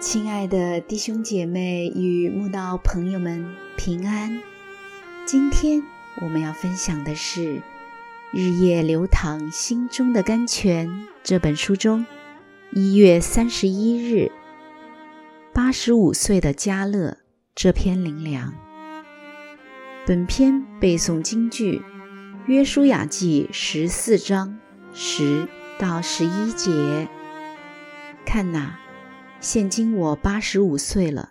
亲爱的弟兄姐妹与慕道朋友们平安。今天我们要分享的是《日夜流淌心中的甘泉》这本书中一月三十一日八十五岁的嘉乐这篇灵粮。本篇背诵京剧《约书亚记》十四章十到十一节。看哪！现今我八十五岁了，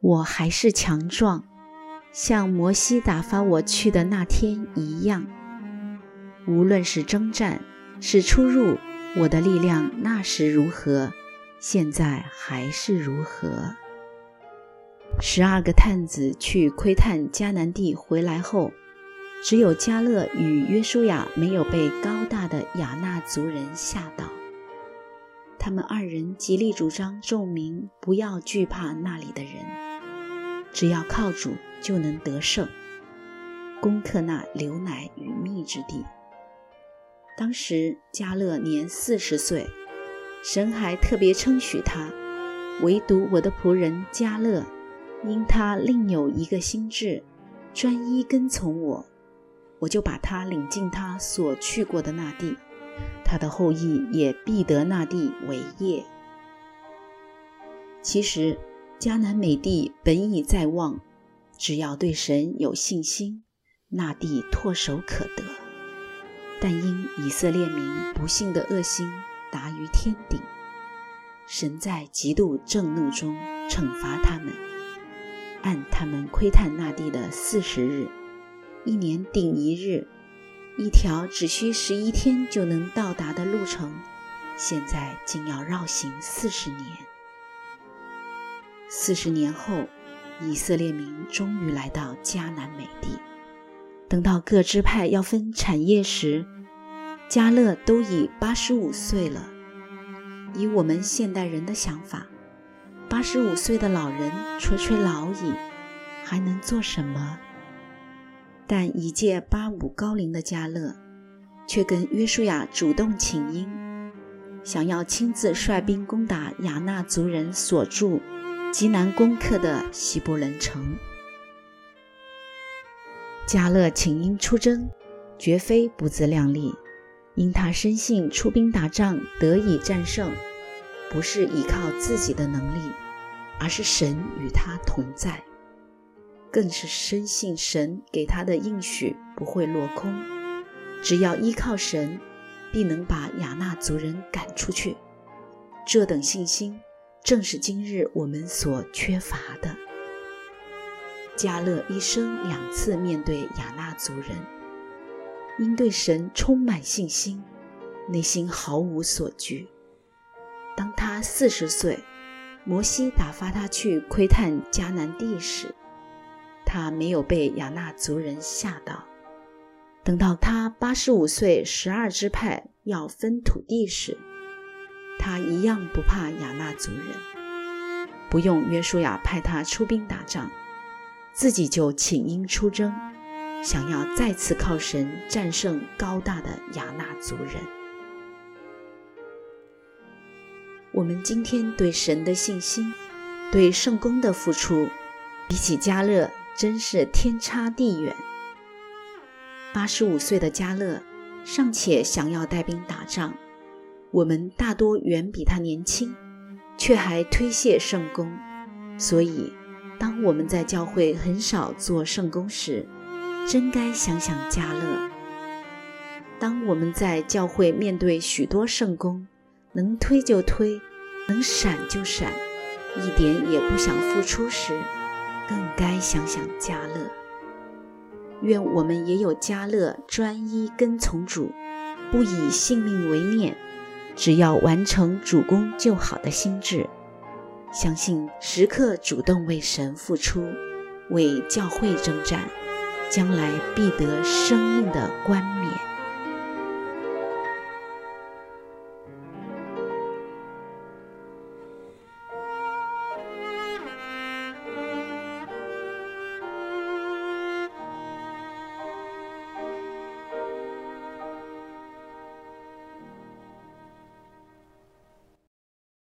我还是强壮，像摩西打发我去的那天一样。无论是征战，是出入，我的力量那时如何，现在还是如何。十二个探子去窥探迦南地回来后，只有迦勒与约书亚没有被高大的亚纳族人吓倒。他们二人极力主张众民不要惧怕那里的人，只要靠主就能得胜，攻克那流奶与蜜之地。当时加勒年四十岁，神还特别称许他，唯独我的仆人加勒，因他另有一个心志，专一跟从我，我就把他领进他所去过的那地。他的后裔也必得那地为业。其实迦南美地本已在望，只要对神有信心，那地唾手可得。但因以色列民不幸的恶心达于天顶，神在极度震怒中惩罚他们，按他们窥探那地的四十日，一年顶一日。一条只需十一天就能到达的路程，现在竟要绕行四十年。四十年后，以色列民终于来到迦南美地。等到各支派要分产业时，加勒都已八十五岁了。以我们现代人的想法，八十五岁的老人垂垂老矣，还能做什么？但已届八五高龄的加勒，却跟约书亚主动请缨，想要亲自率兵攻打亚纳族人所住、极难攻克的希伯伦城。加勒请缨出征，绝非不自量力，因他深信出兵打仗得以战胜，不是依靠自己的能力，而是神与他同在。更是深信神给他的应许不会落空，只要依靠神，必能把亚纳族人赶出去。这等信心，正是今日我们所缺乏的。加勒一生两次面对亚纳族人，因对神充满信心，内心毫无所惧。当他四十岁，摩西打发他去窥探迦南地时，他没有被亚纳族人吓到。等到他八十五岁，十二支派要分土地时，他一样不怕亚纳族人，不用约书亚派他出兵打仗，自己就请缨出征，想要再次靠神战胜高大的亚纳族人。我们今天对神的信心，对圣公的付出，比起加勒。真是天差地远。八十五岁的加勒尚且想要带兵打仗，我们大多远比他年轻，却还推卸圣功。所以，当我们在教会很少做圣功时，真该想想加勒。当我们在教会面对许多圣功，能推就推，能闪就闪，一点也不想付出时，更该想想家乐，愿我们也有家乐专一跟从主，不以性命为念，只要完成主公就好的心智。相信时刻主动为神付出，为教会征战，将来必得生命的冠冕。